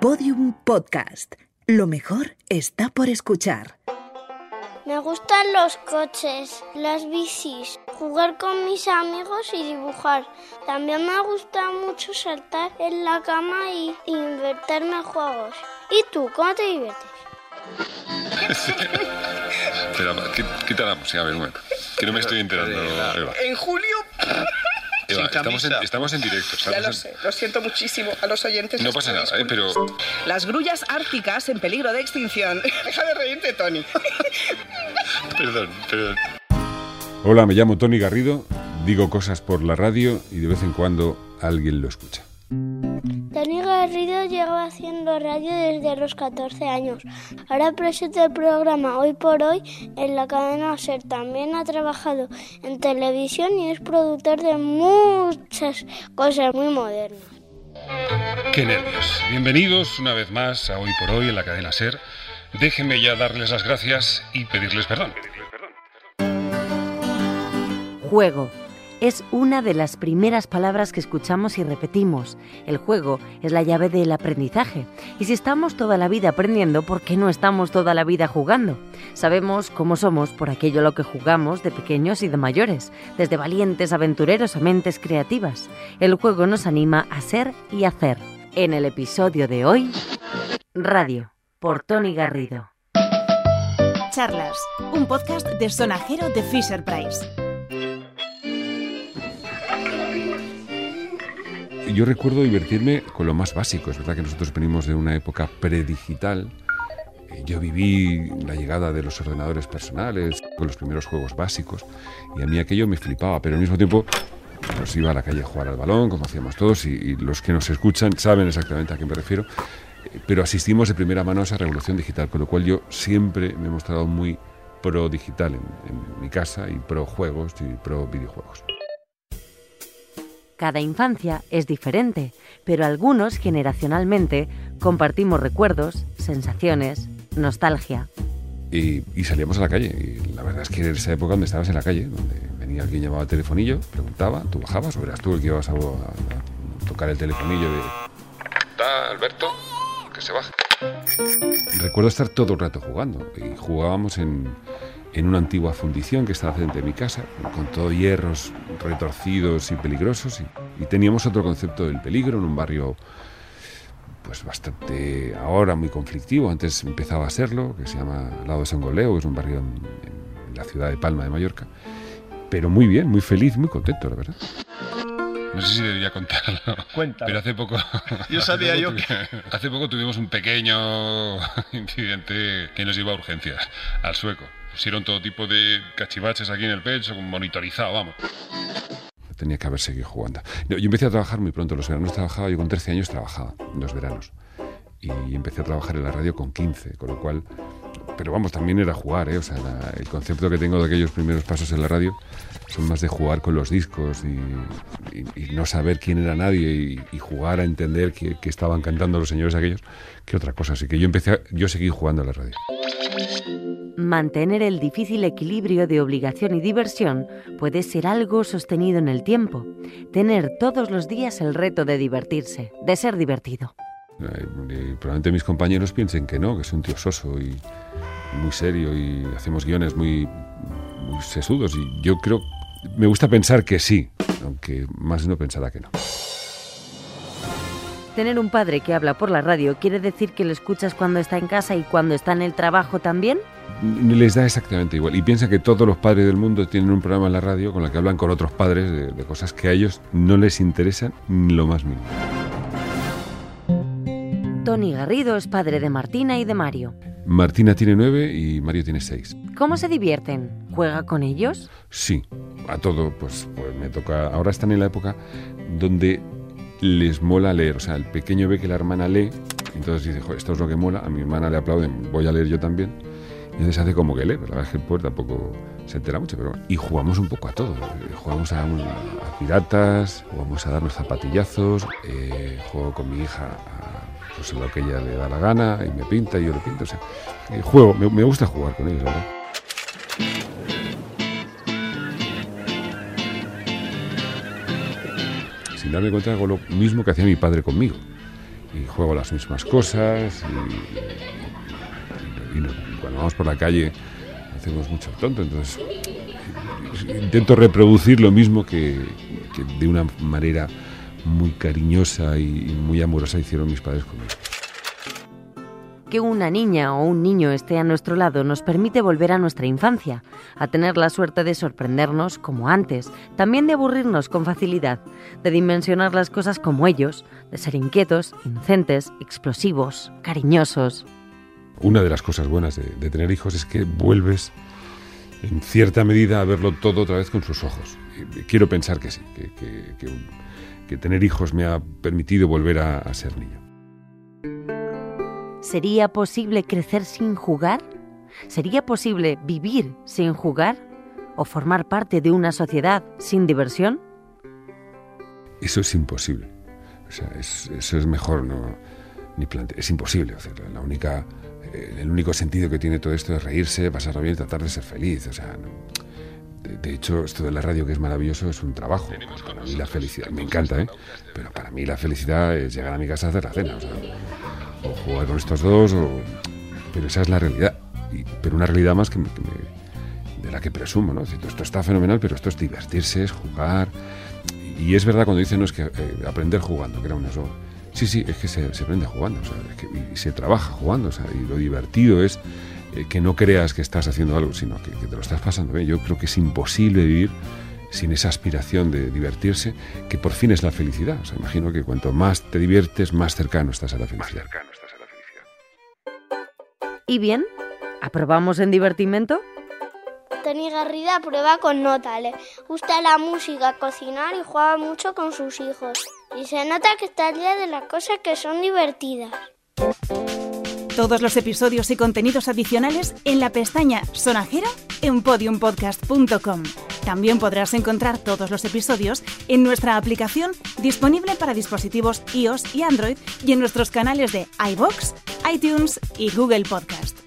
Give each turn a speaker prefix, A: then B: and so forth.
A: Podium Podcast. Lo mejor está por escuchar.
B: Me gustan los coches, las bicis, jugar con mis amigos y dibujar. También me gusta mucho saltar en la cama y invertirme en juegos. ¿Y tú, cómo te diviertes?
C: Pero, quita la música, a ver, un momento. Que no me estoy enterando, Eva.
D: En julio.
C: Eva,
D: sin
C: estamos en,
D: camisa.
C: estamos en directo.
D: Ya lo
C: en-
D: sé, lo siento muchísimo a los oyentes.
C: No pasa nada, ¿eh? pero.
D: Las grullas árticas en peligro de extinción. Deja de reírte, Tony.
C: Perdón, perdón.
E: Hola, me llamo Tony Garrido, digo cosas por la radio y de vez en cuando alguien lo escucha.
B: Lleva haciendo radio desde los 14 años. Ahora presenta el programa Hoy por Hoy en la cadena SER. También ha trabajado en televisión y es productor de muchas cosas muy modernas.
C: Qué nervios. Bienvenidos una vez más a Hoy por Hoy en la cadena Ser. Déjenme ya darles las gracias y pedirles perdón.
F: Juego. Es una de las primeras palabras que escuchamos y repetimos. El juego es la llave del aprendizaje. Y si estamos toda la vida aprendiendo, ¿por qué no estamos toda la vida jugando? Sabemos cómo somos por aquello a lo que jugamos de pequeños y de mayores, desde valientes aventureros a mentes creativas. El juego nos anima a ser y hacer. En el episodio de hoy, Radio, por Tony Garrido.
G: Charlas, un podcast de sonajero de Fisher Price.
E: Yo recuerdo divertirme con lo más básico. Es verdad que nosotros venimos de una época predigital. Eh, Yo viví la llegada de los ordenadores personales, con los primeros juegos básicos, y a mí aquello me flipaba, pero al mismo tiempo nos iba a la calle a jugar al balón, como hacíamos todos, y, y los que nos escuchan saben exactamente a qué me refiero, Eh, pero asistimos de primera mano a esa revolución digital, con lo cual yo siempre me he mostrado muy pro digital en, en mi casa y pro juegos y pro videojuegos.
F: Cada infancia es diferente, pero algunos generacionalmente compartimos recuerdos, sensaciones, nostalgia.
E: Y, salíamos a la calle. La verdad es que era esa época donde estabas en la calle, donde venía alguien llamaba al telefonillo, preguntaba, tú bajabas o eras tú el que ibas a, a- tocar el telefonillo de...
C: ¿Está Alberto? Que se baje.
E: Recuerdo estar todo el rato jugando. Y jugábamos en, en una antigua fundición que estaba frente de mi casa, con todo hierros retorcidos y peligrosos. Y, y teníamos otro concepto del peligro en un barrio pues bastante ahora muy conflictivo, antes empezaba a serlo, que se llama Lado de San Goleo, que es un barrio en, en la ciudad de Palma de Mallorca. Pero muy bien, muy feliz, muy contento, la verdad.
C: No sé si debería contarlo.
D: Cuéntalo.
C: Pero hace poco.
D: Yo sabía
C: hace
D: yo
C: tu- Hace poco tuvimos un pequeño incidente que nos llevó a urgencias al sueco. Pusieron todo tipo de cachivaches aquí en el pecho, monitorizado, vamos.
E: Tenía que haber seguido jugando. Yo empecé a trabajar muy pronto, los veranos trabajaba, yo con 13 años trabajaba, los veranos. Y empecé a trabajar en la radio con 15, con lo cual... Pero vamos, también era jugar, ¿eh? O sea, la- el concepto que tengo de aquellos primeros pasos en la radio son más de jugar con los discos y, y- y no saber quién era nadie y, y jugar a entender qué, qué estaban cantando los señores aquellos que otra cosa. Así que yo empecé, a- yo seguí jugando a la radio.
F: Mantener el difícil equilibrio de obligación y diversión puede ser algo sostenido en el tiempo. Tener todos los días el reto de divertirse, de ser divertido.
E: Eh, y probablemente mis compañeros piensen que no, que soy un tío soso y muy serio y hacemos guiones muy, muy sesudos. Y yo creo, me gusta pensar que sí, aunque más uno pensará que no.
F: Tener un padre que habla por la radio quiere decir que lo escuchas cuando está en casa y cuando está en el trabajo también.
E: Les da exactamente igual. Y piensa que todos los padres del mundo tienen un programa en la radio con el que hablan con otros padres de, de cosas que a ellos no les interesan ni lo más mínimo.
F: Tony Garrido es padre de Martina y de Mario.
E: Martina tiene nueve y Mario tiene seis.
F: ¿Cómo se divierten? ¿Juega con ellos?
E: Sí, a todo, pues, pues me toca. Ahora están en la época donde les mola leer. O sea, el pequeño ve que la hermana lee, entonces dice, "Jo, esto es lo que mola. A mi hermana le aplauden, voy a leer yo también. Entonces hace como que lee, la verdad es que tampoco se entera mucho. Pero, y jugamos un poco a todo. Eh, Jugamos a, piratas, jugamos a darnos zapatillazos, eh, juego con mi hija a pues, lo que ella le da la gana y me pinta y yo le pinto. O sea, eh, juego, me, gusta jugar con ellos, ¿verdad? sin darme cuenta hago lo mismo que hacía mi padre conmigo. y juego las mismas cosas y, cuando vamos por la calle hacemos mucho tonto, entonces intento reproducir lo mismo que, de una manera muy cariñosa y muy amorosa hicieron mis padres conmigo.
F: Que una niña o un niño esté a nuestro lado nos permite volver a nuestra infancia, a tener la suerte de sorprendernos como antes, también de aburrirnos con facilidad, de dimensionar las cosas como ellos, de ser inquietos, inocentes, explosivos, cariñosos.
E: Una de las cosas buenas de, tener hijos es que vuelves en cierta medida a verlo todo otra vez con sus ojos. quiero pensar que sí, que, tener hijos me ha permitido volver a ser niño.
F: ¿Sería posible crecer sin jugar? ¿Sería posible vivir sin jugar? ¿O formar parte de una sociedad sin diversión?
E: Eso es imposible. eso es mejor no ni plantear. Es imposible. la única, el único sentido que tiene todo esto es reírse, pasarlo bien, tratar de ser feliz. O sea, de, hecho, esto de la radio que es maravilloso es un trabajo. Para mí la felicidad, me encanta, ¿eh? Pero para mí la felicidad es llegar a mi casa a hacer la cena. O sea, o jugar con estos dos, pero esa es la realidad. pero una realidad más que, de la que presumo, ¿no? esto está fenomenal, pero esto es divertirse, es jugar. Y es verdad cuando dicen, no, es que eh, aprender jugando, que era una eso. Sí, sí, es que se, aprende jugando, y se trabaja jugando, y lo divertido es eh, que no creas que estás haciendo algo, sino que, te lo estás pasando bien. Yo creo que es imposible vivir sin esa aspiración de divertirse, que por fin es la felicidad. O sea, imagino que cuanto más te diviertes, más cercano estás a la felicidad.
F: ¿Y bien? ¿Aprobamos en divertimento?
B: Tony Garrida prueba con nota. Le gusta la música, cocinar y juega mucho con sus hijos. Y se nota que está al día de las cosas que son divertidas.
G: Todos los episodios y contenidos adicionales en la pestaña Sonajero en podiumpodcast.com. También podrás encontrar todos los episodios en nuestra aplicación disponible para dispositivos iOS y Android y en nuestros canales de iBox, iTunes y Google Podcast.